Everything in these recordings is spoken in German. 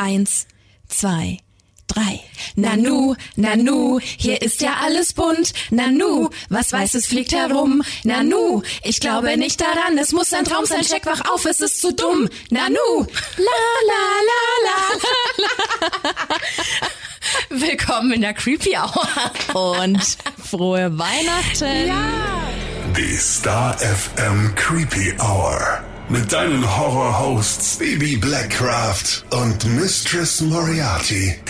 Eins, zwei, drei. Nanu, Nanu, hier ist ja alles bunt. Nanu, was weiß es fliegt herum. Nanu, ich glaube nicht daran, es muss ein Traum sein. Check wach auf, es ist zu dumm. Nanu, la la la la. Willkommen in der Creepy Hour. Und frohe Weihnachten. Ja. Die Star FM Creepy Hour. Mit deinen Horror-Hosts Baby Blackcraft und Mistress Moriarty.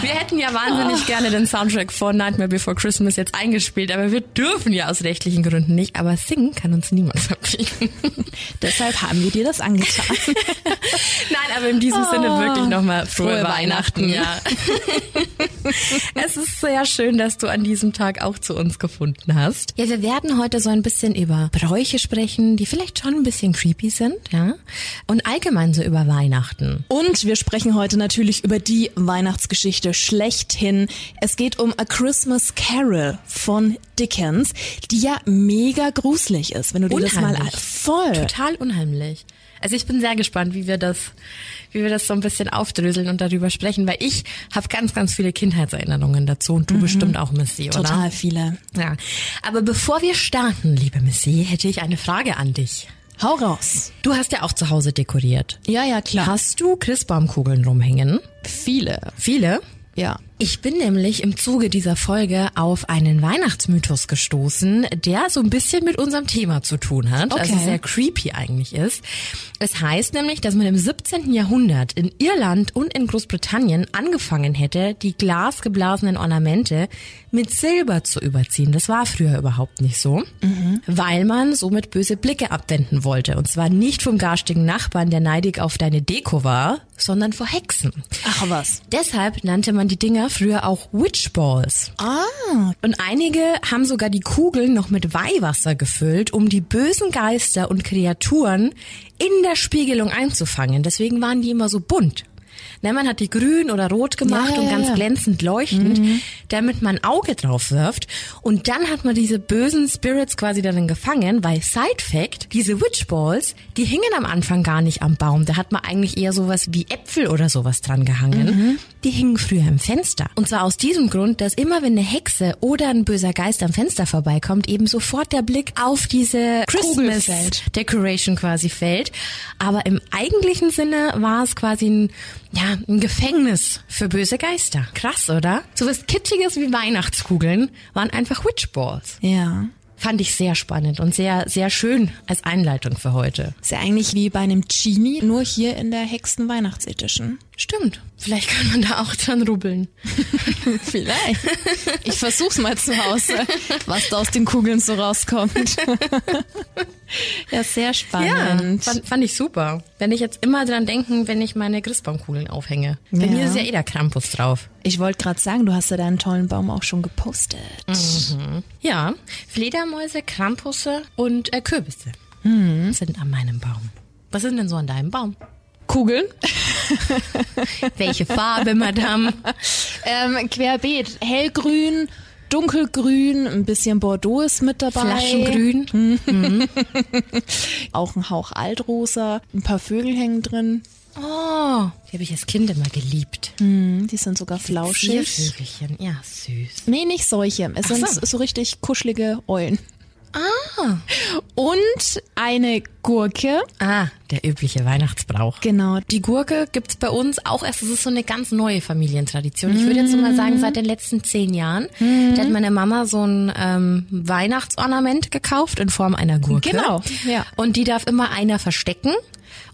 Wir hätten ja wahnsinnig gerne den Soundtrack von Nightmare Before Christmas jetzt eingespielt, aber wir dürfen ja aus rechtlichen Gründen nicht. Aber singen kann uns niemand verpflichten. Deshalb haben wir dir das angetan. Nein, aber in diesem Sinne wirklich nochmal frohe, Frohe Weihnachten. Weihnachten. Ja. es ist sehr schön, dass du an diesem Tag auch zu uns gefunden hast. Ja, wir werden heute so ein bisschen über Bräuche sprechen, die vielleicht schon ein bisschen creepy sind, ja. Und allgemein so über Weihnachten. Und wir sprechen heute natürlich über die Weihnachtsgeschichte schlechthin. Es geht um A Christmas Carol von Dickens, die ja mega gruselig ist, wenn du dir das mal Unheimlich. voll. Total unheimlich. Also ich bin sehr gespannt, wie wir das, wie wir das so ein bisschen aufdröseln und darüber sprechen, weil ich habe ganz, ganz viele Kindheitserinnerungen dazu und du bestimmt auch, Missy, oder? Total viele. Ja. Aber bevor wir starten, liebe Missy, hätte ich eine Frage an dich. Hau raus. Du hast ja auch zu Hause dekoriert. Ja, ja, klar. Hast du Christbaumkugeln rumhängen? viele. Viele? Ja. Ich bin nämlich im Zuge dieser Folge auf einen Weihnachtsmythos gestoßen, der so ein bisschen mit unserem Thema zu tun hat, also Okay. sehr creepy eigentlich ist. Es heißt nämlich, dass man im 17. Jahrhundert in Irland und in Großbritannien angefangen hätte, die glasgeblasenen Ornamente mit Silber zu überziehen. Das war früher überhaupt nicht so, weil man somit böse Blicke abwenden wollte. Und zwar nicht vom garstigen Nachbarn, der neidig auf deine Deko war, sondern vor Hexen. Ach was. Deshalb nannte man die Dinger früher auch Witch Balls. Ah. Und einige haben sogar die Kugeln noch mit Weihwasser gefüllt, um die bösen Geister und Kreaturen in der Spiegelung einzufangen. Deswegen waren die immer so bunt. Ne, man hat die grün oder rot gemacht Ja, und ganz. Mhm. glänzend leuchtend, damit man ein Auge drauf wirft. Und dann hat man diese bösen Spirits quasi darin gefangen, weil Side Fact, diese Witch Balls, die hingen am Anfang gar nicht am Baum. Da hat man eigentlich eher sowas wie Äpfel oder sowas dran gehangen. Mhm. Die hingen früher im Fenster. Und zwar aus diesem Grund, dass immer wenn eine Hexe oder ein böser Geist am Fenster vorbeikommt, eben sofort der Blick auf diese Christmas. Decoration quasi fällt. Aber im eigentlichen Sinne war es quasi ein, ja, ein Gefängnis für böse Geister. Krass, oder? So was Kitschiges wie Weihnachtskugeln waren einfach Witchballs. Ja. Fand ich sehr spannend und sehr, sehr schön als Einleitung für heute. Ist ja eigentlich wie bei einem Genie, nur hier in der Hexen-Weihnachts-Edition. Stimmt. Vielleicht kann man da auch dran rubbeln. Vielleicht. Ich versuch's mal zu Hause, was da aus den Kugeln so rauskommt. ja, sehr spannend. fand, fand ich super. Wenn ich jetzt immer dran denken, wenn ich meine Christbaumkugeln aufhänge. Bei Ja. mir ist ja eh der Krampus drauf. Ich wollte gerade sagen, du hast ja deinen tollen Baum auch schon gepostet. Ja, Fledermäuse, Krampusse und äh, Kürbisse sind an meinem Baum. Was sind denn so an deinem Baum? Kugeln? Welche Farbe, Madame? Ähm, querbeet. Hellgrün, dunkelgrün, ein bisschen Bordeaux ist mit dabei. Flaschengrün? Auch ein Hauch Altrosa. Ein paar Vögel hängen drin. Oh, die habe ich als Kind immer geliebt. Hm, Die sind sogar flauschig. Ziervögelchen, ja, süß. Nee, nicht solche. Es Ach sind so. so richtig kuschelige Eulen. Ah. Und eine Gurke. Ah, der übliche Weihnachtsbrauch. Genau. Die Gurke gibt's bei uns auch erst, das ist so eine ganz neue Familientradition. Ich würde jetzt so mal sagen, seit den letzten zehn Jahren. Da hat meine Mama so ein ähm, Weihnachtsornament gekauft in Form einer Gurke. Genau, ja. Und die darf immer einer verstecken.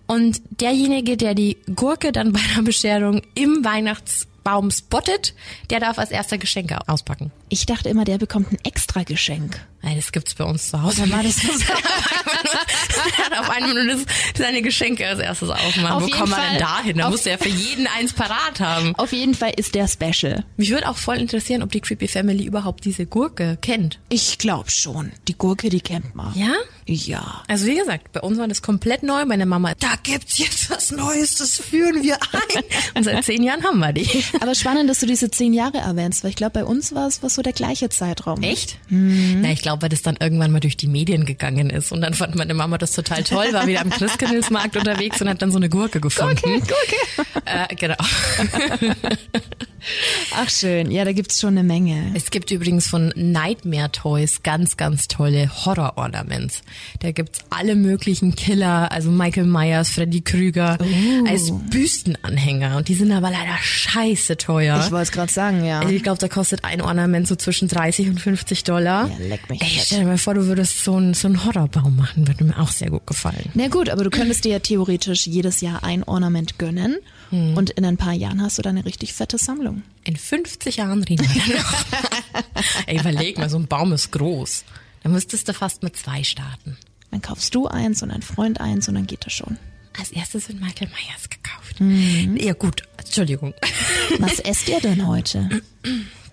Und derjenige, der die Gurke dann bei der Bescherung im Weihnachtsbaum spottet, der darf als erster Geschenke auspacken. Ich dachte immer, der bekommt ein extra Geschenk. Nein, das gibt's bei uns zu Hause. War das auf einmal nur das, seine Geschenke als erstes aufmachen. Auf Wo kommt man denn da hin? Da Auf- muss er für jeden eins parat haben. Auf jeden Fall ist der special. Mich würde auch voll interessieren, ob die Creepy Family überhaupt diese Gurke kennt. Ich glaube schon. Die Gurke, die kennt man. Ja? Ja. Also wie gesagt, bei uns war das komplett neu. Meine Mama, da gibt's jetzt was Neues, das führen wir ein. Und seit zehn Jahren haben wir die. Aber spannend, dass du diese zehn Jahre erwähnst, weil ich glaube, bei uns war es was so der gleiche Zeitraum. Echt? Na, ich glaube, weil das dann irgendwann mal durch die Medien gegangen ist und dann fand meine Mama das total toll, war wieder am Christkindlesmarkt unterwegs und hat dann so eine Gurke gefunden. Gurke, Gurke. Äh, genau. Ach schön, ja, da gibt's schon eine Menge. Es gibt übrigens von Nightmare Toys ganz, ganz tolle Horror-Ornaments. Da gibt's alle möglichen Killer, also Michael Myers, Freddy Krüger, als Büstenanhänger. Und die sind aber leider scheiße teuer. Ich wollte es gerade sagen, ja. Also ich glaube, da kostet ein Ornament so zwischen 30 und 50 Dollar. Ja, leck mich Ey, stell dir mal vor, du würdest so einen so einen Horrorbaum machen, würde mir auch sehr gut gefallen. Na gut, aber du könntest dir ja theoretisch jedes Jahr ein Ornament gönnen und in ein paar Jahren hast du dann eine richtig fette Sammlung. In 50 Jahren reden wir dann noch. Ey, überleg mal, so ein Baum ist groß. Da müsstest du fast mit zwei starten. Dann kaufst du eins und ein Freund eins und dann geht das schon. Als erstes wird Michael Myers gekauft. Mhm. Ja gut, Entschuldigung. Was esst ihr denn heute?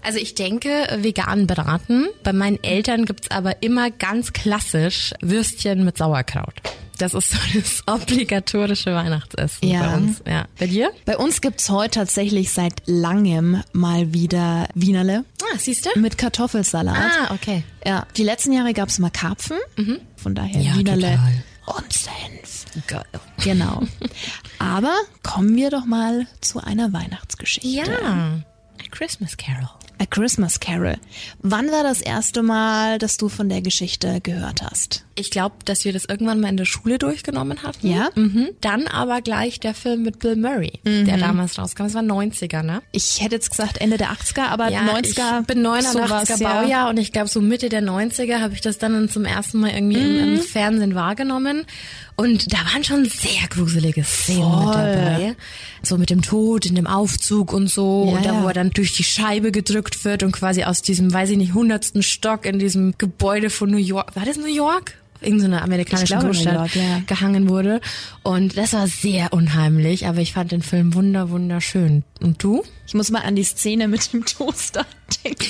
Also ich denke, vegan beraten. Bei meinen Eltern gibt's aber immer ganz klassisch Würstchen mit Sauerkraut. Das ist so das obligatorische Weihnachtsessen Ja. bei uns. Ja. Bei dir? Bei uns gibt's heute tatsächlich seit langem mal wieder Wienerle Ah, siehst du? mit Kartoffelsalat. Ah, okay. Ja, die letzten Jahre gab's mal Karpfen. Von daher Ja, Wienerle total. und Senf. Geil. Genau. Aber kommen wir doch mal zu einer Weihnachtsgeschichte. Ja. A Christmas Carol. A Christmas Carol. Wann war das erste Mal, dass du von der Geschichte gehört hast? Ich glaube, dass wir das irgendwann mal in der Schule durchgenommen hatten. Ja? Mhm. Dann aber gleich der Film mit Bill Murray, der damals rauskam. Das war 90er, ne? Ich hätte jetzt gesagt Ende der 80er, aber 90er. Ich bin 89er sowas, ja. Baujahr und ich glaube so Mitte der 90er habe ich das dann zum ersten Mal irgendwie im, Mhm. im Fernsehen wahrgenommen. Und da waren schon sehr gruselige Szenen mit Voll. dabei. So mit dem Tod in dem Aufzug und so. Ja, und da, ja. wo er dann durch die Scheibe gedrückt wird und quasi aus diesem, weiß ich nicht, hundertsten Stock in diesem Gebäude von New York. War das New York? Irgendeine amerikanische Ich glaube, New Großstadt York, ja. gehangen wurde. Und das war sehr unheimlich, aber ich fand den Film wunder, wunderschön. Und du? Ich muss mal an die Szene mit dem Toaster denken.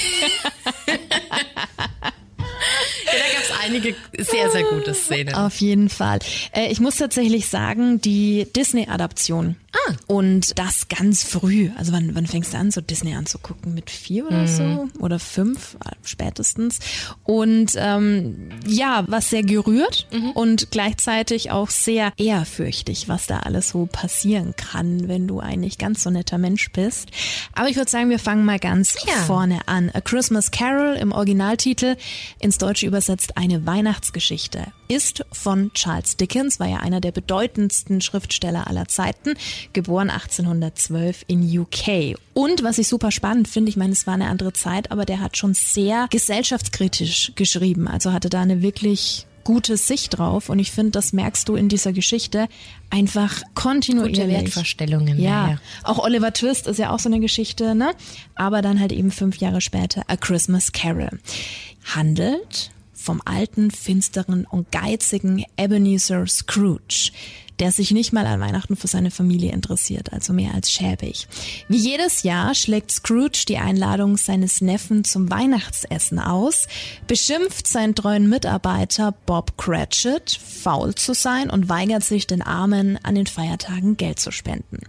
Ja, da gab es einige sehr, sehr gute Szenen. Auf jeden Fall. Äh, ich muss tatsächlich sagen, die Disney-Adaption. Ah. Und das ganz früh. Also wann, wann fängst du an, so Disney anzugucken? Mit vier oder so? Oder fünf äh, spätestens. Und ähm, ja, was sehr gerührt und gleichzeitig auch sehr ehrfürchtig, was da alles so passieren kann, wenn du ein nicht ganz so netter Mensch bist. Aber ich würde sagen, wir fangen mal ganz Ja. vorne an. A Christmas Carol im Originaltitel, ins Deutsche übersetzt eine Weihnachtsgeschichte, ist von Charles Dickens, war ja einer der bedeutendsten Schriftsteller aller Zeiten, geboren 1812 in UK. Und was ich super spannend finde, ich meine, es war eine andere Zeit, aber der hat schon sehr gesellschaftskritisch geschrieben, also hatte da eine wirklich gute Sicht drauf und ich finde, das merkst du in dieser Geschichte einfach kontinuierlich. Gute Wertvorstellungen, Ja, ja, ja. auch Oliver Twist ist ja auch so eine Geschichte, ne? Aber dann halt eben fünf Jahre später A Christmas Carol. Handelt vom alten, finsteren und geizigen Ebenezer Scrooge, der sich nicht mal an Weihnachten für seine Familie interessiert, also mehr als schäbig. Wie jedes Jahr schlägt Scrooge die Einladung seines Neffen zum Weihnachtsessen aus, beschimpft seinen treuen Mitarbeiter Bob Cratchit, faul zu sein und weigert sich, den Armen an den Feiertagen Geld zu spenden.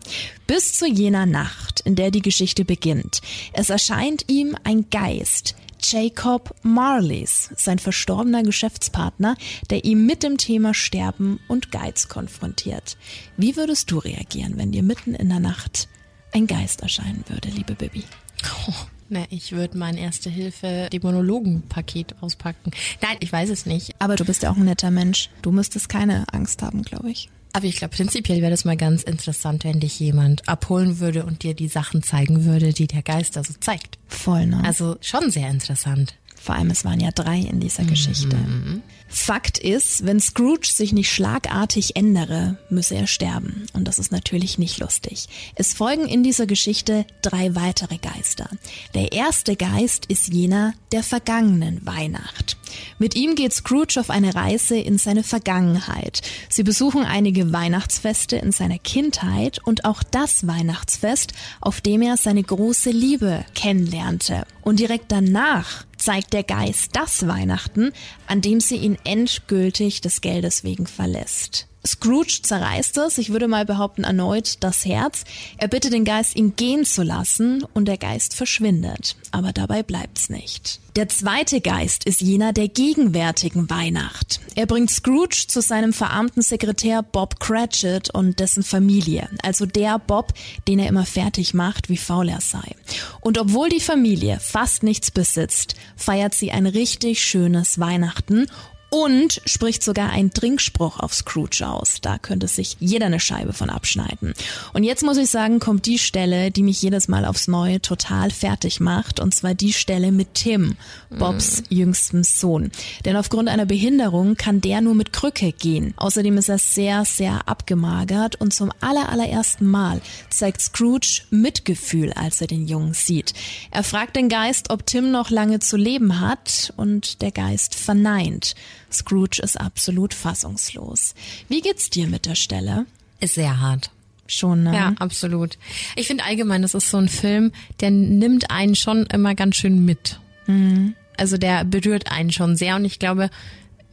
Bis zu jener Nacht, in der die Geschichte beginnt. Es erscheint ihm ein Geist, Jacob Marleys, sein verstorbener Geschäftspartner, der ihm mit dem Thema Sterben und Geiz konfrontiert. Wie würdest du reagieren, wenn dir mitten in der Nacht ein Geist erscheinen würde, liebe Bibi? Oh, na, ich würde mein Erste Hilfe Demonologenpaket auspacken. Nein, ich weiß es nicht. Aber du bist ja auch ein netter Mensch. Du müsstest keine Angst haben, glaube ich. Aber ich glaube, prinzipiell wäre das mal ganz interessant, wenn dich jemand abholen würde und dir die Sachen zeigen würde, die der Geist da so zeigt. Voll, ne? Also schon sehr interessant. Vor allem, es waren ja drei in dieser Geschichte. Fakt ist, wenn Scrooge sich nicht schlagartig ändere, müsse er sterben. Und das ist natürlich nicht lustig. Es folgen in dieser Geschichte drei weitere Geister. Der erste Geist ist jener der vergangenen Weihnacht. Mit ihm geht Scrooge auf eine Reise in seine Vergangenheit. Sie besuchen einige Weihnachtsfeste in seiner Kindheit und auch das Weihnachtsfest, auf dem er seine große Liebe kennenlernte. Und direkt danach zeigt der Geist das Weihnachten, an dem sie ihn endgültig des Geldes wegen verlässt. Scrooge zerreißt es, ich würde mal behaupten, erneut das Herz. Er bittet den Geist, ihn gehen zu lassen und der Geist verschwindet. Aber dabei bleibt's nicht. Der zweite Geist ist jener der gegenwärtigen Weihnacht. Er bringt Scrooge zu seinem verarmten Sekretär Bob Cratchit und dessen Familie. Also der Bob, den er immer fertig macht, wie faul er sei. Und obwohl die Familie fast nichts besitzt, feiert sie ein richtig schönes Weihnachten und spricht sogar einen Trinkspruch auf Scrooge aus. Da könnte sich jeder eine Scheibe von abschneiden. Und jetzt muss ich sagen, kommt die Stelle, die mich jedes Mal aufs Neue total fertig macht. Und zwar die Stelle mit Tim, Bobs mhm. jüngstem Sohn. Denn aufgrund einer Behinderung kann der nur mit Krücke gehen. Außerdem ist er sehr, sehr abgemagert. Und zum allerallerersten Mal zeigt Scrooge Mitgefühl, als er den Jungen sieht. Er fragt den Geist, ob Tim noch lange zu leben hat. Und der Geist verneint. Scrooge ist absolut fassungslos. Wie geht's dir mit der Stelle? Ist sehr hart. Schon, ne? Ja, absolut. Ich finde allgemein, das ist so ein Film, der nimmt einen schon immer ganz schön mit. Mhm. Also der berührt einen schon sehr und ich glaube,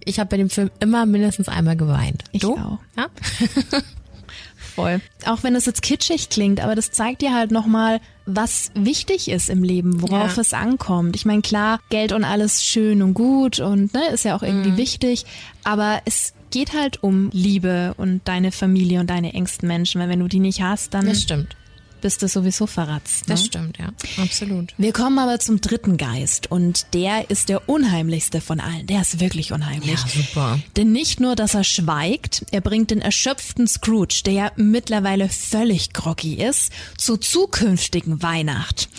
ich habe bei dem Film immer mindestens einmal geweint. Ich du? auch. Ja? Voll. Auch wenn es jetzt kitschig klingt, aber das zeigt dir halt nochmal, was wichtig ist im Leben, worauf ja. es ankommt. Ich meine, klar, Geld und alles schön und gut und ne, ist ja auch irgendwie mhm. wichtig, aber es geht halt um Liebe und deine Familie und deine engsten Menschen, weil wenn du die nicht hast, dann das stimmt bist du sowieso verratzt. Ne? Das stimmt, ja, absolut. Wir kommen aber zum dritten Geist und der ist der unheimlichste von allen. Der ist wirklich unheimlich. Ja, super. Denn nicht nur, dass er schweigt, er bringt den erschöpften Scrooge, der ja mittlerweile völlig groggy ist, zur zukünftigen Weihnacht.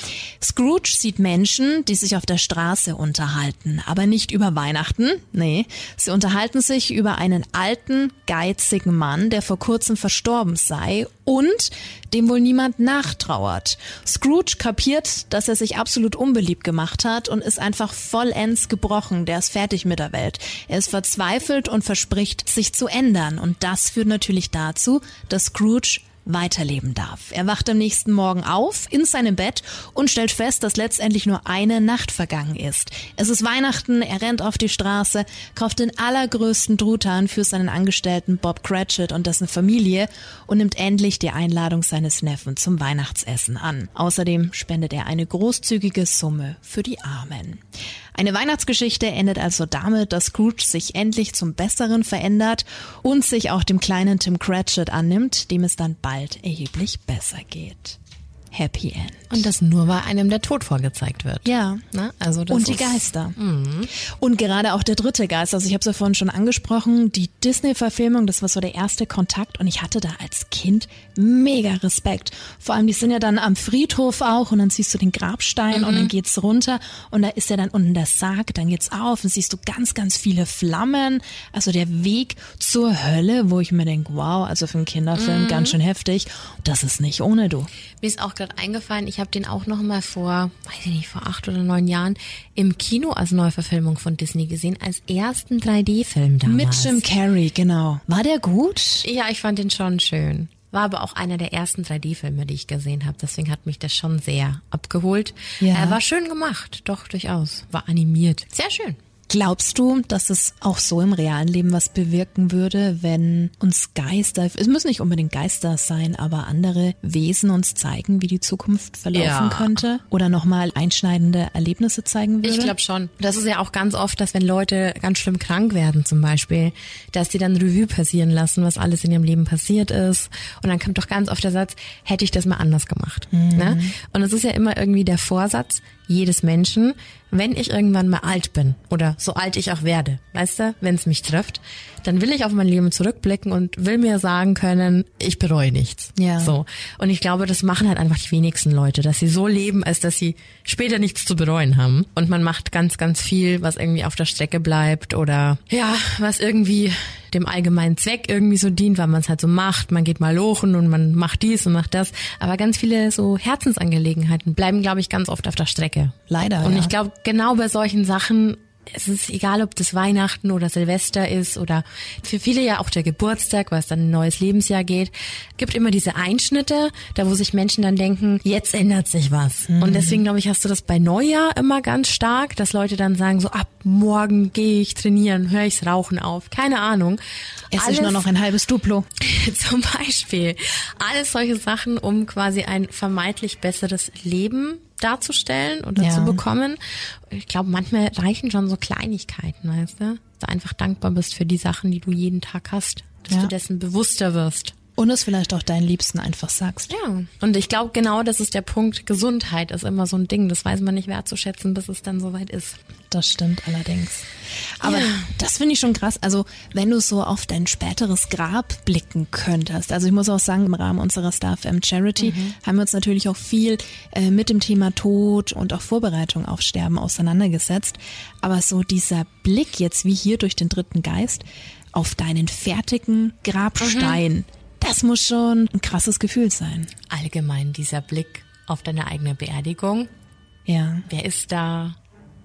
Scrooge sieht Menschen, die sich auf der Straße unterhalten, aber nicht über Weihnachten. Nee, sie unterhalten sich über einen alten, geizigen Mann, der vor kurzem verstorben sei und dem wohl niemand nachtrauert. Scrooge kapiert, dass er sich absolut unbeliebt gemacht hat und ist einfach vollends gebrochen. Der ist fertig mit der Welt. Er ist verzweifelt und verspricht, sich zu ändern. Und das führt natürlich dazu, dass Scrooge weiterleben darf. Er wacht am nächsten Morgen auf in seinem Bett und stellt fest, dass letztendlich nur eine Nacht vergangen ist. Es ist Weihnachten, er rennt auf die Straße, kauft den allergrößten Truthahn für seinen Angestellten Bob Cratchit und dessen Familie und nimmt endlich die Einladung seines Neffen zum Weihnachtsessen an. Außerdem spendet er eine großzügige Summe für die Armen. Eine Weihnachtsgeschichte endet also damit, dass Scrooge sich endlich zum Besseren verändert und sich auch dem kleinen Tim Cratchit annimmt, dem es dann bald erheblich besser geht. Happy End. Und das nur bei einem der Tod vorgezeigt wird. Ja. Na, also das und die Geister. Mhm. Und gerade auch der dritte Geist. Also ich habe es ja vorhin schon angesprochen, die Disney-Verfilmung, das war so der erste Kontakt und ich hatte da als Kind mega Respekt. Vor allem, die sind ja dann am Friedhof auch und dann siehst du den Grabstein mhm. und dann geht's runter und da ist ja dann unten der Sarg, dann geht's auf und siehst du ganz, ganz viele Flammen. Also der Weg zur Hölle, wo ich mir denke, wow, also für einen Kinderfilm mhm. ganz schön heftig. Das ist nicht ohne du. Mir ist auch gerade eingefallen, ich habe den auch noch mal vor, weiß ich nicht, vor acht oder neun Jahren im Kino als Neuverfilmung von Disney gesehen, als ersten 3D-Film damals. Mit Jim Carrey, genau. War der gut? Ja, ich fand den schon schön. War aber auch einer der ersten 3D-Filme, die ich gesehen habe. Deswegen hat mich das schon sehr abgeholt. Ja. Er war schön gemacht, doch durchaus. War animiert. Sehr schön. Glaubst du, dass es auch so im realen Leben was bewirken würde, wenn uns Geister, es müssen nicht unbedingt Geister sein, aber andere Wesen uns zeigen, wie die Zukunft verlaufen ja. könnte? Oder nochmal einschneidende Erlebnisse zeigen würde? Ich glaube schon. Das ist ja auch ganz oft, dass wenn Leute ganz schlimm krank werden zum Beispiel, dass die dann Revue passieren lassen, was alles in ihrem Leben passiert ist. Und dann kommt doch ganz oft der Satz, hätte ich das mal anders gemacht. Mhm. Ne? Und es ist ja immer irgendwie der Vorsatz, jedes Menschen, wenn ich irgendwann mal alt bin oder so alt ich auch werde, weißt du, wenn es mich trifft, dann will ich auf mein Leben zurückblicken und will mir sagen können, ich bereue nichts. Ja. So. Und ich glaube, das machen halt einfach die wenigsten Leute, dass sie so leben, als dass sie später nichts zu bereuen haben. Und man macht ganz, ganz viel, was irgendwie auf der Strecke bleibt oder ja, was irgendwie dem allgemeinen Zweck irgendwie so dient, weil man es halt so macht. Man geht mal lochen und man macht dies und macht das. Aber ganz viele so Herzensangelegenheiten bleiben, glaube ich, ganz oft auf der Strecke. Leider. Und ja. ich glaube, genau bei solchen Sachen es ist egal, ob das Weihnachten oder Silvester ist oder für viele ja auch der Geburtstag, weil es dann ein neues Lebensjahr geht, gibt immer diese Einschnitte, da wo sich Menschen dann denken, jetzt ändert sich was. Mhm. Und deswegen glaube ich, hast du das bei Neujahr immer ganz stark, dass Leute dann sagen, so ab morgen gehe ich trainieren, höre ich's Rauchen auf, keine Ahnung. Esse ich nur noch ein halbes Duplo. Zum Beispiel. Alles solche Sachen, um quasi ein vermeintlich besseres Leben darzustellen oder ja. zu bekommen. Ich glaube, manchmal reichen schon so Kleinigkeiten, weißt du? Dass du einfach dankbar bist für die Sachen, die du jeden Tag hast, dass ja. du dessen bewusster wirst. Und es vielleicht auch deinen Liebsten einfach sagst. Ja. Und ich glaube, genau das ist der Punkt. Gesundheit ist immer so ein Ding. Das weiß man nicht wertzuschätzen, bis es dann soweit ist. Das stimmt allerdings. Aber ja. das finde ich schon krass. Also, wenn du so auf dein späteres Grab blicken könntest. Also, ich muss auch sagen, im Rahmen unserer Star FM Charity mhm. haben wir uns natürlich auch viel äh, mit dem Thema Tod und auch Vorbereitung auf Sterben auseinandergesetzt. Aber so dieser Blick jetzt wie hier durch den dritten Geist auf deinen fertigen Grabstein. Mhm das muss schon ein krasses Gefühl sein. Allgemein dieser Blick auf deine eigene Beerdigung. Ja. Wer ist da?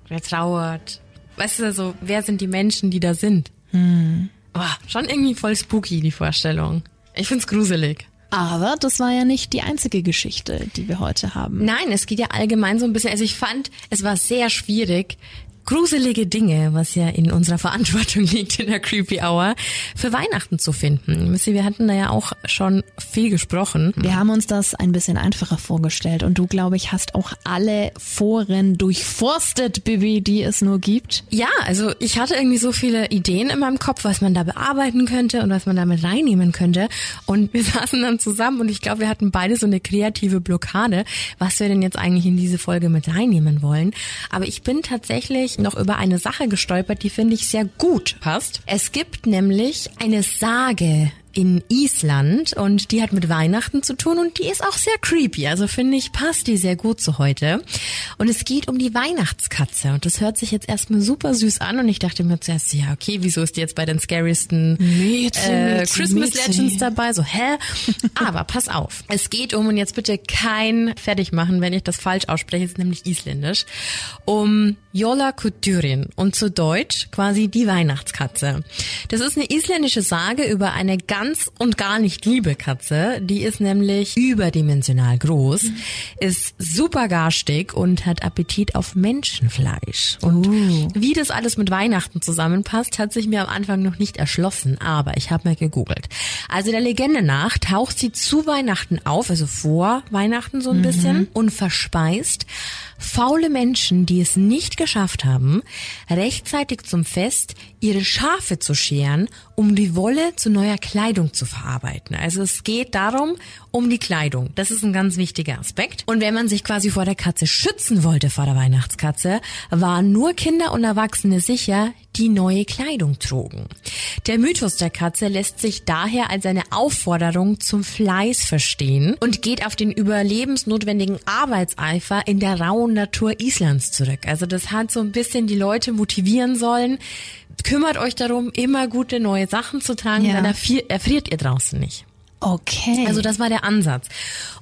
Wer trauert? Weißt du, so, wer sind die Menschen, die da sind? Hm. Boah, schon irgendwie voll spooky, die Vorstellung. Ich find's gruselig. Aber das war ja nicht die einzige Geschichte, die wir heute haben. Nein, es geht ja allgemein so ein bisschen, also ich fand, es war sehr schwierig, gruselige Dinge, was ja in unserer Verantwortung liegt in der Creepy Hour, für Weihnachten zu finden. Wir hatten da ja auch schon viel gesprochen. Wir haben uns das ein bisschen einfacher vorgestellt und du, glaube ich, hast auch alle Foren durchforstet, Bibi, die es nur gibt. Ja, also ich hatte irgendwie so viele Ideen in meinem Kopf, was man da bearbeiten könnte und was man damit reinnehmen könnte. Und wir saßen dann zusammen und ich glaube, wir hatten beide so eine kreative Blockade, was wir denn jetzt eigentlich in diese Folge mit reinnehmen wollen. Aber ich bin tatsächlich noch über eine Sache gestolpert, die finde ich sehr gut passt. Es gibt nämlich eine Sage in Island und die hat mit Weihnachten zu tun und die ist auch sehr creepy. Also finde ich, passt die sehr gut zu heute. Und es geht um die Weihnachtskatze und das hört sich jetzt erstmal super süß an und ich dachte mir zuerst, ja okay, wieso ist die jetzt bei den scariesten Mädchen, äh, Christmas Mädchen. Legends dabei? So, hä? Aber pass auf, es geht um, und jetzt bitte kein fertig machen, wenn ich das falsch ausspreche, ist nämlich isländisch, um Jola Kuturin und zu Deutsch quasi die Weihnachtskatze. Das ist eine isländische Sage über eine ganz und gar nicht liebe Katze. Die ist nämlich überdimensional groß, mhm. ist super garstig und hat Appetit auf Menschenfleisch. Und uh. wie das alles mit Weihnachten zusammenpasst, hat sich mir am Anfang noch nicht erschlossen, aber ich habe mal gegoogelt. Also der Legende nach taucht sie zu Weihnachten auf, also vor Weihnachten so ein mhm. bisschen und verspeist faule Menschen, die es nicht geschafft haben, rechtzeitig zum Fest ihre Schafe zu scheren, um die Wolle zu neuer Kleidung zu verarbeiten. Also es geht darum, um die Kleidung. Das ist ein ganz wichtiger Aspekt. Und wenn man sich quasi vor der Katze schützen wollte, vor der Weihnachtskatze, waren nur Kinder und Erwachsene sicher, die neue Kleidung trugen. Der Mythos der Katze lässt sich daher als eine Aufforderung zum Fleiß verstehen und geht auf den überlebensnotwendigen Arbeitseifer in der rauen Natur Islands zurück. Also das hat so ein bisschen die Leute motivieren sollen, kümmert euch darum, immer gute neue Sachen zu tragen, ja. dann erfriert ihr draußen nicht. Okay. Also das war der Ansatz.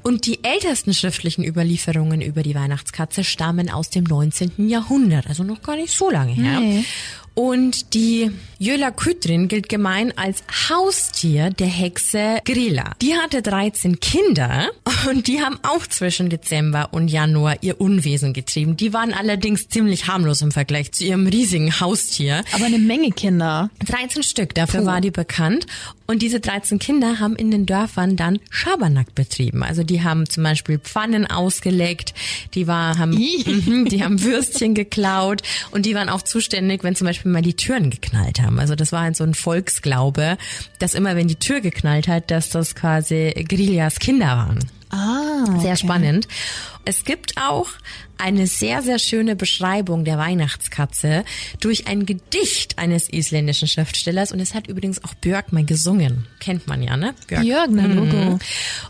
Und die ältesten schriftlichen Überlieferungen über die Weihnachtskatze stammen aus dem 19. Jahrhundert, also noch gar nicht so lange her. Nee. Und die Jöla Kütrin gilt gemein als Haustier der Hexe Grilla. Die hatte 13 Kinder und die haben auch zwischen Dezember und Januar ihr Unwesen getrieben. Die waren allerdings ziemlich harmlos im Vergleich zu ihrem riesigen Haustier. Aber eine Menge Kinder. 13 Stück, dafür Puh. war die bekannt. Und diese 13 Kinder haben in den Dörfern dann Schabernack betrieben. Also die haben zum Beispiel Pfannen ausgeleckt, die war, haben, mhm, die haben Würstchen geklaut und die waren auch zuständig, wenn zum Beispiel mal die Türen geknallt haben. Also das war halt so ein Volksglaube, dass immer wenn die Tür geknallt hat, dass das quasi Grillas Kinder waren. Ah, okay. Sehr spannend. Es gibt auch eine sehr, sehr schöne Beschreibung der Weihnachtskatze durch ein Gedicht eines isländischen Schriftstellers und es hat übrigens auch Björk mal gesungen. Kennt man ja, ne? Björk, Björk na Logo. Mhm.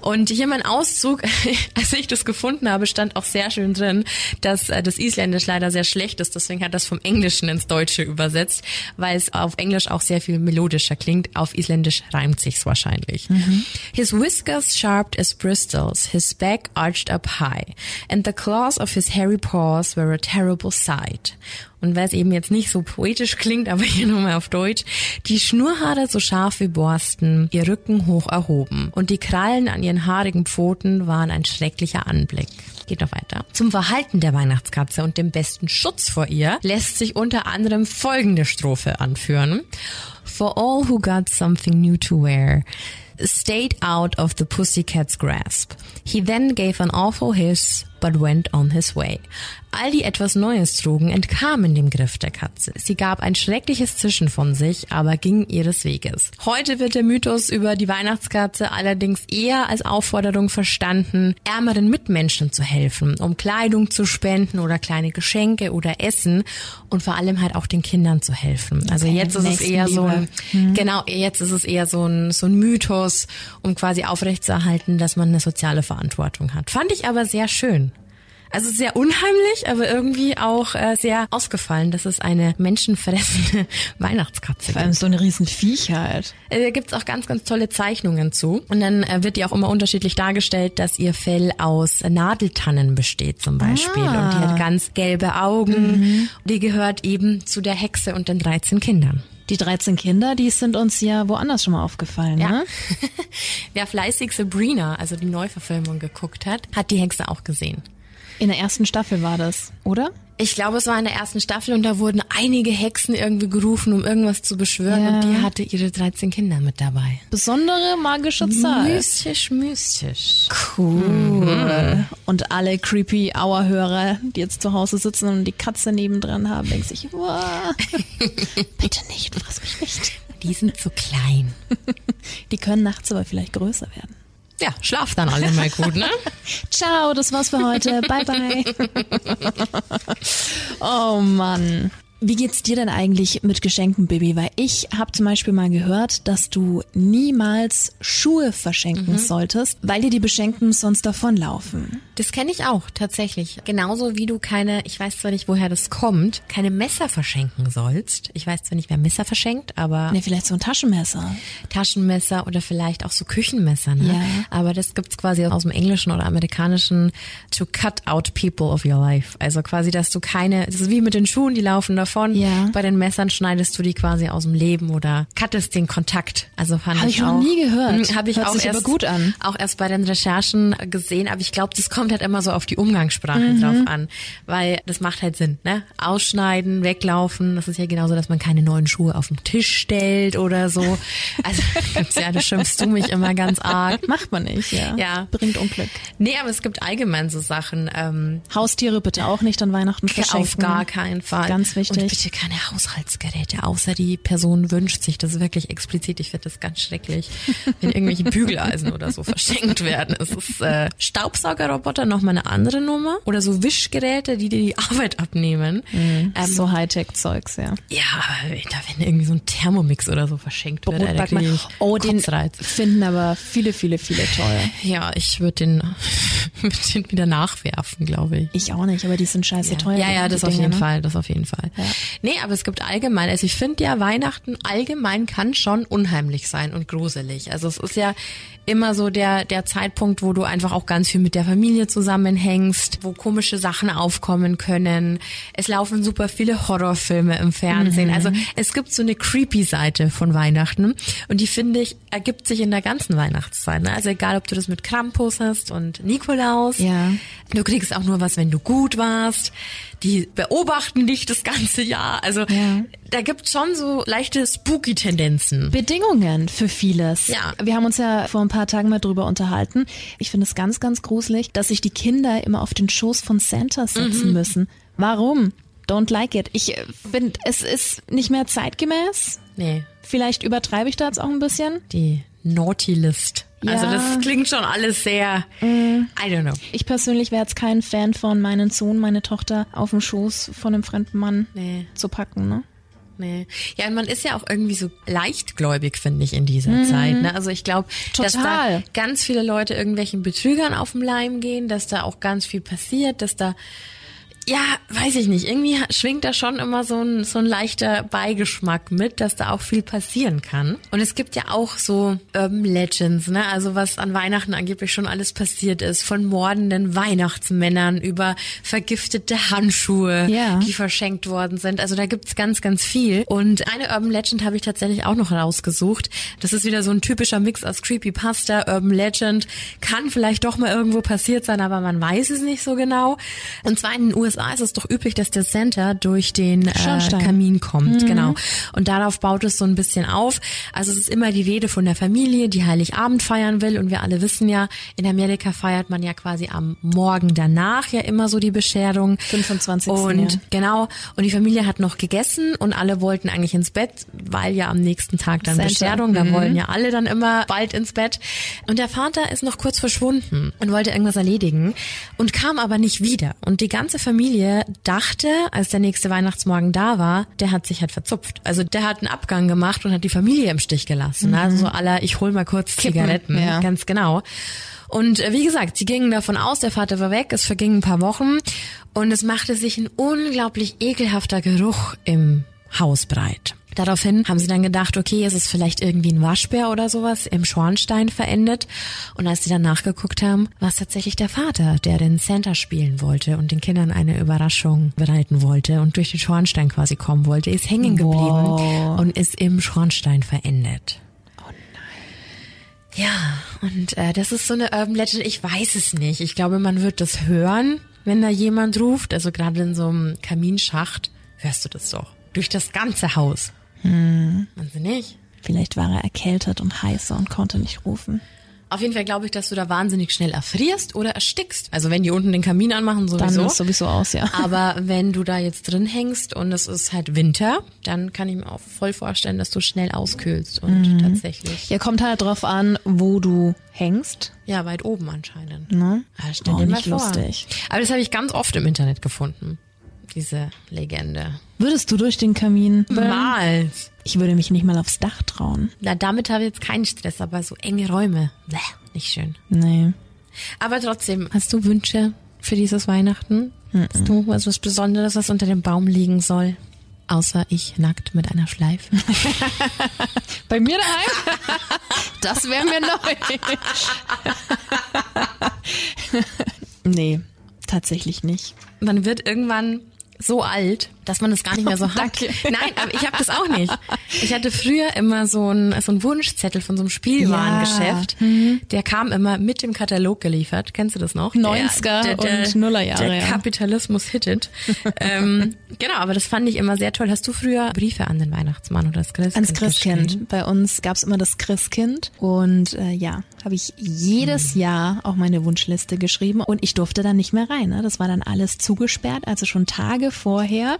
Und hier mein Auszug, als ich das gefunden habe, stand auch sehr schön drin, dass äh, das Isländisch leider sehr schlecht ist, deswegen hat das vom Englischen ins Deutsche übersetzt, weil es auf Englisch auch sehr viel melodischer klingt. Auf Isländisch reimt sich's wahrscheinlich. Mhm. His whiskers sharp as bristles, his back arched up high. And the claws of his hairy paws were a terrible sight. Und weil es eben jetzt nicht so poetisch klingt, aber hier nochmal auf Deutsch, die Schnurhaare so scharf wie Borsten, ihr Rücken hoch erhoben und die Krallen an ihren haarigen Pfoten waren ein schrecklicher Anblick. Geht noch weiter. Zum Verhalten der Weihnachtskatze und dem besten Schutz vor ihr lässt sich unter anderem folgende Strophe anführen. For all who got something new to wear, stayed out of the pussycat's grasp. He then gave an awful hiss, but went on his way. All die etwas Neues trugen, entkamen dem Griff der Katze. Sie gab ein schreckliches Zischen von sich, aber ging ihres Weges. Heute wird der Mythos über die Weihnachtskatze allerdings eher als Aufforderung verstanden, ärmeren Mitmenschen zu helfen, um Kleidung zu spenden oder kleine Geschenke oder Essen und vor allem halt auch den Kindern zu helfen. Also Okay, jetzt ist es eher so ein, genau, jetzt ist es eher so ein, so ein Mythos, um quasi aufrechtzuerhalten, dass man eine soziale Verantwortung hat. Fand ich aber sehr schön. Also sehr unheimlich, aber irgendwie auch äh, sehr ausgefallen, dass es eine menschenfressende Weihnachtskatze Vor allem gibt. so eine riesen Viechheit. Äh, Da gibt's auch ganz, ganz tolle Zeichnungen zu. Und dann äh, wird die auch immer unterschiedlich dargestellt, dass ihr Fell aus Nadeltannen besteht zum Beispiel. Ah. Und die hat ganz gelbe Augen. Die gehört eben zu der Hexe und den 13 Kindern. Die 13 Kinder, die sind uns ja woanders schon mal aufgefallen, Ja. ne? Wer fleißig Sabrina, also die Neuverfilmung geguckt hat, hat die Hexe auch gesehen. In der ersten Staffel war das, oder? Ich glaube, es war in der ersten Staffel und da wurden einige Hexen irgendwie gerufen, um irgendwas zu beschwören Ja. und die hatte ihre 13 Kinder mit dabei. Besondere magische Zahl. Mystisch, mystisch. Cool. Und alle creepy Hour-Hörer, die jetzt zu Hause sitzen und die Katze nebendran haben, denken sich, wow, bitte nicht, fass mich nicht. Die sind zu klein. Die können nachts aber vielleicht größer werden. Ja, schlaf dann alle mal gut, ne? Ciao, das war's für heute. Bye, bye. oh Mann. Wie geht's dir denn eigentlich mit Geschenken, Baby? Weil ich habe zum Beispiel mal gehört, dass du niemals Schuhe verschenken solltest, weil dir die Beschenkten sonst davonlaufen. Das kenne ich auch, tatsächlich. Genauso wie du keine, ich weiß zwar nicht, woher das kommt, keine Messer verschenken sollst. Ich weiß zwar nicht, wer Messer verschenkt, aber Ne, vielleicht so ein Taschenmesser. Taschenmesser oder vielleicht auch so Küchenmesser, ne? Ja. Aber das gibt's quasi aus dem Englischen oder Amerikanischen to cut out people of your life. Also quasi, dass du keine, das ist wie mit den Schuhen, die laufen davon. Ja. Bei den Messern schneidest du die quasi aus dem Leben oder cuttest den Kontakt. Also fand Hab ich ich noch auch. nie gehört. Habe ich Hört auch sich erst aber gut an. auch erst bei den Recherchen gesehen, aber ich glaube, das kommt halt immer so auf die Umgangssprache Mhm. drauf an, weil das macht halt Sinn, ne? Ausschneiden, weglaufen, das ist ja genauso, dass man keine neuen Schuhe auf den Tisch stellt oder so. Also ja, da schimpfst du mich immer ganz arg. Macht man nicht, ja. Ja. Bringt Unglück. Nee, aber es gibt allgemein so Sachen, ähm, Haustiere bitte auch nicht an Weihnachten verschenken. auf gar keinen Fall. Ganz wichtig. Und bitte keine Haushaltsgeräte, außer die Person wünscht sich das wirklich explizit. Ich finde das ganz schrecklich, wenn irgendwelche Bügeleisen oder so verschenkt werden. Es ist äh, Staubsaugerroboter noch mal eine andere Nummer oder so Wischgeräte, die dir die Arbeit abnehmen. Ähm, so Hightech-Zeugs, ja. ja, aber da wenn irgendwie so ein Thermomix oder so verschenkt wird, da Brotbackmann. kriege ich Oh, den finden aber viele, viele, viele toll. Ja, ich würde den, würd den wieder nachwerfen, glaube ich. Ich auch nicht, aber die sind scheiße teuer. Ja, ja, das auf jeden ne? Fall, das auf jeden Fall. Nee, aber es gibt allgemein, also ich finde ja, Weihnachten allgemein kann schon unheimlich sein und gruselig. Also es ist ja immer so der, der Zeitpunkt, wo du einfach auch ganz viel mit der Familie zusammenhängst, wo komische Sachen aufkommen können. Es laufen super viele Horrorfilme im Fernsehen. Also es gibt so eine creepy Seite von Weihnachten und die finde ich ergibt sich in der ganzen Weihnachtszeit. Ne? Also egal, ob du das mit Krampus hast und Nikolaus. Ja. Du kriegst auch nur was, wenn du gut warst. Die beobachten dich das ganze Jahr. Also Ja. da gibt's schon so leichte Spooky-Tendenzen. Bedingungen für vieles. Ja. Wir haben uns ja vor ein paar Tagen mal drüber unterhalten. Ich finde es ganz, ganz gruselig, dass sich die Kinder immer auf den Schoß von Santa setzen müssen. Warum? Don't like it. Ich finde, es ist nicht mehr zeitgemäß. Nee, Vielleicht übertreibe ich da jetzt auch ein bisschen. die Naughty List. Also Ja. das klingt schon alles sehr, I don't know. Ich persönlich wäre jetzt kein Fan von meinen Sohn, meine Tochter auf dem Schoß von einem fremden Mann Nee. zu packen, ne? Nee. Ja, und man ist ja auch irgendwie so leichtgläubig, finde ich, in dieser Zeit. Ne? Also ich glaube, dass da ganz viele Leute irgendwelchen Betrügern auf dem Leim gehen, dass da auch ganz viel passiert, dass da ja, weiß ich nicht. Irgendwie schwingt da schon immer so ein, so ein leichter Beigeschmack mit, dass da auch viel passieren kann. Und es gibt ja auch so Urban Legends, ne? Also was an Weihnachten angeblich schon alles passiert ist. Von mordenden Weihnachtsmännern über vergiftete Handschuhe, Ja. die verschenkt worden sind. Also da gibt's ganz, ganz viel. Und eine Urban Legend habe ich tatsächlich auch noch rausgesucht. Das ist wieder so ein typischer Mix aus Creepypasta, Urban Legend. Kann vielleicht doch mal irgendwo passiert sein, aber man weiß es nicht so genau. Und zwar in den USA ist es doch üblich, dass der Center durch den äh. Kamin kommt, genau. Und darauf baut es so ein bisschen auf. Also es ist immer die Rede von der Familie, die Heiligabend feiern will. Und wir alle wissen ja, in Amerika feiert man ja quasi am Morgen danach ja immer so die Bescherung. 25. Und ja. genau, und die Familie hat noch gegessen und alle wollten eigentlich ins Bett, weil ja am nächsten Tag dann Center. Bescherung, da wollen ja alle dann immer bald ins Bett. Und der Vater ist noch kurz verschwunden und wollte irgendwas erledigen und kam aber nicht wieder. Und die ganze Familie dachte, als der nächste Weihnachtsmorgen da war, der hat sich halt verzupft. Also der hat einen Abgang gemacht und hat die Familie im Stich gelassen. Also so aller, ich hol mal kurz Zigaretten. ja. Ganz genau. Und äh, wie gesagt, sie gingen davon aus, der Vater war weg, es vergingen ein paar Wochen und es machte sich ein unglaublich ekelhafter Geruch im Haus breit. Daraufhin haben sie dann gedacht, okay, es ist vielleicht irgendwie ein Waschbär oder sowas im Schornstein verendet. Und als sie dann nachgeguckt haben, war es tatsächlich der Vater, der den Santa spielen wollte und den Kindern eine Überraschung bereiten wollte und durch den Schornstein quasi kommen wollte, ist hängen geblieben Wow. und ist im Schornstein verendet. Ja, und äh, das ist so eine Urban Legend. Ich weiß es nicht. Ich glaube, man wird das hören, wenn da jemand ruft. Also gerade in so einem Kaminschacht hörst du das doch. Durch das ganze Haus. Hm. Nicht? Vielleicht war er erkältet und heißer und konnte nicht rufen. Auf jeden Fall glaube ich, dass du da wahnsinnig schnell erfrierst oder erstickst. Also wenn die unten den Kamin anmachen, Dann sowieso. ist sowieso aus, ja. Aber wenn du da jetzt drin hängst und es ist halt Winter, dann kann ich mir auch voll vorstellen, dass du schnell auskühlst und tatsächlich. Ja, kommt halt drauf an, wo du hängst. Ja, weit oben anscheinend. Ne? Ah, stell dir mal nicht vor. lustig. Aber das habe ich ganz oft im Internet gefunden. Diese Legende. Würdest du durch den Kamin? Mal. Ich würde mich nicht mal aufs Dach trauen. Na, damit habe ich jetzt keinen Stress, aber so enge Räume. Bäh, nicht schön. Nee. Aber trotzdem, hast du Wünsche für dieses Weihnachten? Hast du was, was Besonderes, was unter dem Baum liegen soll? Außer ich nackt mit einer Schleife. Bei mir daheim? das wäre mir neu. nee, tatsächlich nicht. Man wird irgendwann so alt, dass man das gar nicht mehr so hat. Danke. Nein, aber ich habe das auch nicht. Ich hatte früher immer so einen so einen Wunschzettel von so einem Spielwarengeschäft. Der kam immer mit dem Katalog geliefert. Kennst du das noch? 90er und Nullerjahre, Der ja. Kapitalismus hittet. ähm, genau, aber das fand ich immer sehr toll. Hast du früher Briefe an den Weihnachtsmann oder das Christkind Ans Christkind. Bei uns gab's immer das Christkind und äh, ja, habe ich jedes Jahr auch meine Wunschliste geschrieben und ich durfte dann nicht mehr rein. Ne? Das war dann alles zugesperrt, also schon Tage vorher.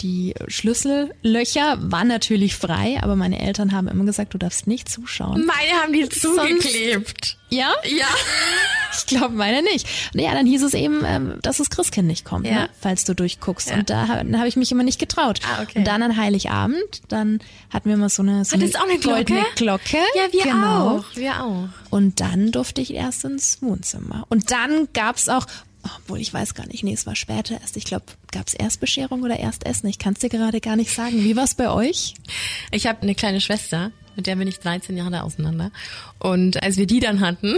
Die Schlüssellöcher waren natürlich frei, aber meine Eltern haben immer gesagt, du darfst nicht zuschauen. Meine haben die zugeklebt. Ja? Ja. Ich glaube, meine nicht. Ja, dann hieß es eben, ähm, dass das Christkind nicht kommt, Ja. ne? falls du durchguckst. Ja. Und da habe ich mich immer nicht getraut. Ah, okay. Und dann an Heiligabend, dann hatten wir immer so eine, so Hattest auch eine Glocke? goldene Glocke. Ja, wir genau. auch. Wir auch. Und dann durfte ich erst ins Wohnzimmer. Und dann gab's auch, obwohl ich weiß gar nicht, nee, es war später erst. Ich glaube, gab's erst Bescherung oder erst Essen? Ich kann's dir gerade gar nicht sagen. Wie war's bei euch? Ich habe eine kleine Schwester, mit der bin ich 13 Jahre auseinander. Und als wir die dann hatten,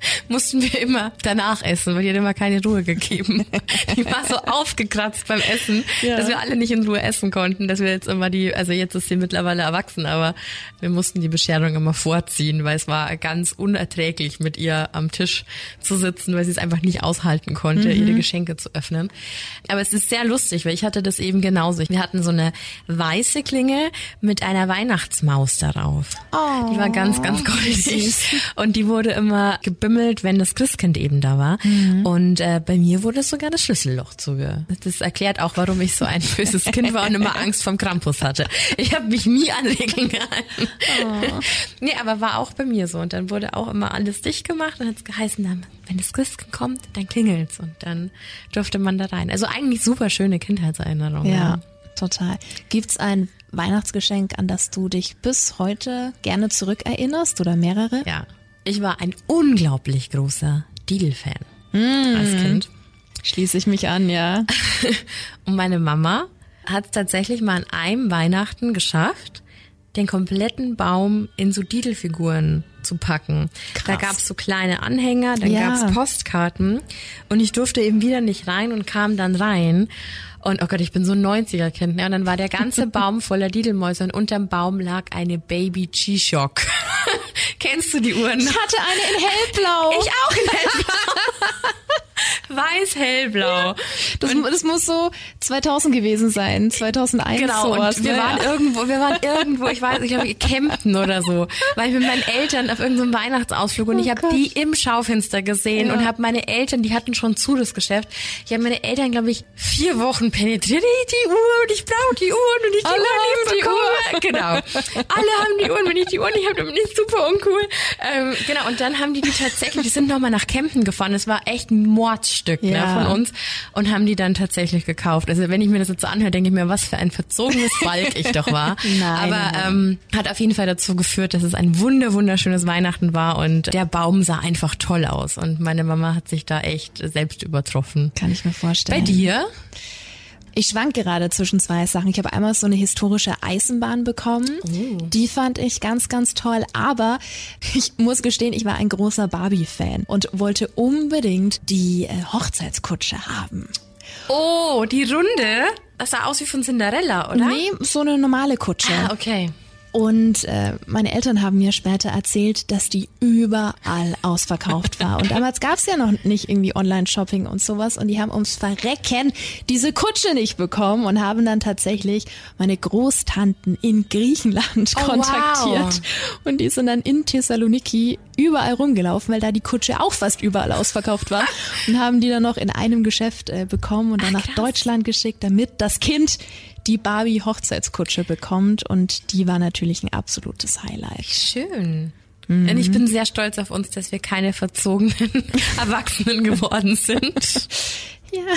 mussten wir immer danach essen, weil die hat immer keine Ruhe gegeben. Die war so aufgekratzt beim Essen, Ja. dass wir alle nicht in Ruhe essen konnten, dass wir jetzt immer die, also jetzt ist sie mittlerweile erwachsen, aber wir mussten die Bescherung immer vorziehen, weil es war ganz unerträglich, mit ihr am Tisch zu sitzen, weil sie es einfach nicht aushalten konnte, ihre Geschenke zu öffnen. Aber es ist sehr lustig, weil ich hatte das eben genauso. Wir hatten so eine weiße Klinge mit einer Weihnachtsmaus darauf. die war ganz, ganz goldig. Und die wurde immer gebimmelt, wenn das Christkind eben da war. Und äh, bei mir wurde sogar das Schlüsselloch zuge. Das erklärt auch, warum ich so ein böses Kind war und immer Angst vom Krampus hatte. Ich habe mich nie an Regeln gehalten. Nee, aber war auch bei mir so. Und dann wurde auch immer alles dicht gemacht und hat es geheißen, dann, wenn das Christkind kommt, dann klingelt's. Und dann durfte man da rein. Also eigentlich super schöne Kindheitserinnerungen. Ja, total. Gibt's ein Weihnachtsgeschenk, an das du dich bis heute gerne zurückerinnerst oder mehrere? Ja. Ich war ein unglaublich großer Didel-Fan als Kind. Schließe ich mich an, ja. Und meine Mama hat es tatsächlich mal an einem Weihnachten geschafft, den kompletten Baum in so Didelfiguren zu packen. Krass. Da gab's so kleine Anhänger, dann Ja. gab's Postkarten und ich durfte eben wieder nicht rein und kam dann rein. Und oh Gott, ich bin so ein 90er-Kind. Ne? Und dann war der ganze Baum voller Didelmäuse und unterm Baum lag eine Baby G-Shock. Kennst du die Uhren? Ich hatte eine in hellblau. Ich auch in hellblau. Weiß-hellblau. das, das muss so 2000 gewesen sein, 2001 Genau, sowas. und wir ne? waren irgendwo, wir waren irgendwo, ich weiß, ich glaube, Kempten oder so, war ich mit meinen Eltern auf irgendeinem Weihnachtsausflug und ich habe die im Schaufenster gesehen Ja. und habe meine Eltern, die hatten schon zu das Geschäft, ich habe meine Eltern, glaube ich, vier Wochen penetriert, die, die Uhr und ich brauche die Uhren und ich die Alle haben nicht die bekomme. Genau, alle haben die Uhren und ich die Uhren, ich habe nicht super uncool. Ähm, genau, und dann haben die die tatsächlich, die sind nochmal nach Kempten gefahren, das war echt ein Mordstück ne, Ja. von uns und haben die dann tatsächlich gekauft. Also wenn ich mir das jetzt so anhöre, denke ich mir, was für ein verzogenes Balk ich doch war. Nein, Aber nein. Ähm, hat auf jeden Fall dazu geführt, dass es ein wunder wunderschönes Weihnachten war und der Baum sah einfach toll aus und meine Mama hat sich da echt selbst übertroffen. Kann ich mir vorstellen. Bei dir? Ich schwank gerade zwischen zwei Sachen. Ich habe einmal so eine historische Eisenbahn bekommen. Die fand ich ganz, ganz toll. Aber ich muss gestehen, ich war ein großer Barbie-Fan und wollte unbedingt die äh, Hochzeitskutsche haben. Oh, die Runde. Das sah aus wie von Cinderella, oder? Nee, so eine normale Kutsche. Ah, okay. Und äh, meine Eltern haben mir später erzählt, dass die überall ausverkauft war. Und damals gab's ja noch nicht irgendwie Online-Shopping und sowas. Und die haben ums Verrecken diese Kutsche nicht bekommen und haben dann tatsächlich meine Großtanten in Griechenland Oh, kontaktiert. wow. Und die sind dann in Thessaloniki überall rumgelaufen, weil da die Kutsche auch fast überall ausverkauft war. Und haben die dann noch in einem Geschäft äh, bekommen und dann nach krass. Deutschland geschickt, damit das Kind die Barbie Hochzeitskutsche bekommt und die war natürlich ein absolutes Highlight. Schön. Mhm. Und ich bin sehr stolz auf uns, dass wir keine verzogenen Erwachsenen geworden sind. Ja.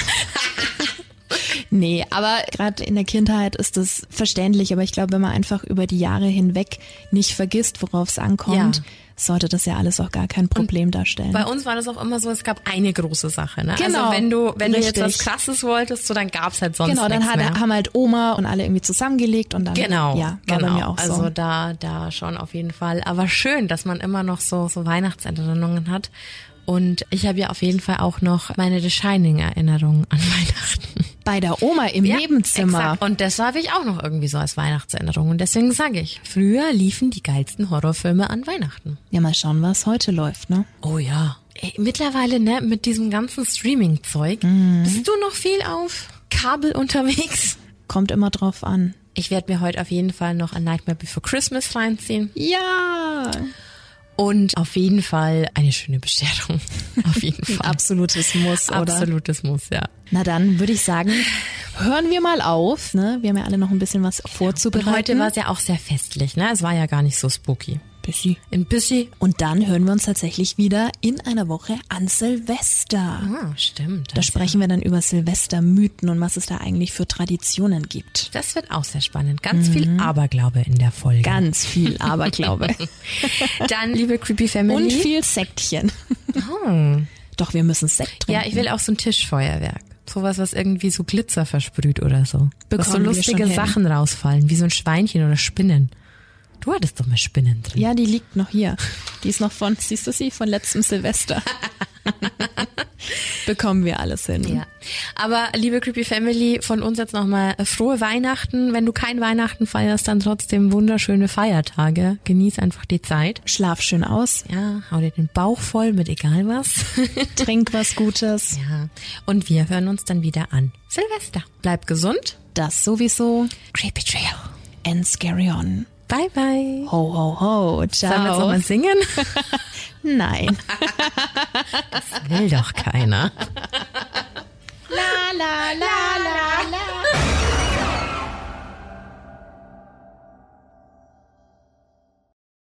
Nee, aber gerade in der Kindheit ist das verständlich, aber ich glaube, wenn man einfach über die Jahre hinweg nicht vergisst, worauf es ankommt, Ja. Sollte das ja alles auch gar kein Problem darstellen. Bei uns war das auch immer so, es gab eine große Sache. Ne? Genau, Also wenn du, wenn du jetzt was Krasses wolltest, so dann gab's halt sonst genau, dann hat, mehr. haben halt Oma und alle irgendwie zusammengelegt und dann Genau, ja, war genau. bei mir auch also so. da, da schon auf jeden Fall. Aber schön, dass man immer noch so, so Weihnachtserinnerungen hat. Und ich habe ja auf jeden Fall auch noch meine The Shining-Erinnerungen an Weihnachten. Bei der Oma im Ja, Nebenzimmer. Exakt. Und das habe ich auch noch irgendwie so als Weihnachtserinnerung. Und deswegen sage ich, früher liefen die geilsten Horrorfilme an Weihnachten. Ja, mal schauen, was heute läuft, ne? Oh ja. Ey, mittlerweile, ne, mit diesem ganzen Streaming-Zeug, Mhm. bist du noch viel auf Kabel unterwegs? Kommt immer drauf an. Ich werde mir heute auf jeden Fall noch A Nightmare Before Christmas reinziehen. Ja, Und auf jeden Fall eine schöne Bescherung. Auf jeden Fall. absolutes Muss, oder? Absolutes Muss, ja. Na dann würde ich sagen, hören wir mal auf. Ne? Wir haben ja alle noch ein bisschen was Und vorzubereiten. heute war es ja auch sehr festlich, ne? Es war ja gar nicht so spooky. Busy. Ein bisschen. Und dann hören wir uns tatsächlich wieder in einer Woche an Silvester. Ah, stimmt. Da sprechen wir dann über Silvestermythen und was es da eigentlich für Traditionen gibt. Das wird auch sehr spannend. Ganz viel Aberglaube in der Folge. Mhm. Ganz viel Aberglaube. Dann, liebe Creepy Family. und viel Sektchen. Oh. Doch, wir müssen Sekt trinken. Ja, ich will auch so ein Tischfeuerwerk. Sowas, was irgendwie so Glitzer versprüht oder so. So Bekommen wir lustige schon hin. Sachen rausfallen, wie so ein Schweinchen oder Spinnen. Du hattest doch mal Spinnen drin. Ja, die liegt noch hier. Die ist noch von, siehst du sie, von letztem Silvester. Bekommen wir alles hin. Ja. Aber liebe Creepy Family, von uns jetzt nochmal frohe Weihnachten. Wenn du kein Weihnachten feierst, dann trotzdem wunderschöne Feiertage. Genieß einfach die Zeit. Schlaf schön aus, Ja, hau dir den Bauch voll mit egal was. trink was Gutes. ja. Und wir hören uns dann wieder an. Silvester. Bleib gesund. Das sowieso. Creepy Trio. And scary on. Bye bye. Ho, ho, ho. Sollen wir jetzt Ciao. nochmal singen? Nein. Will doch keiner. La, la, la, la, la.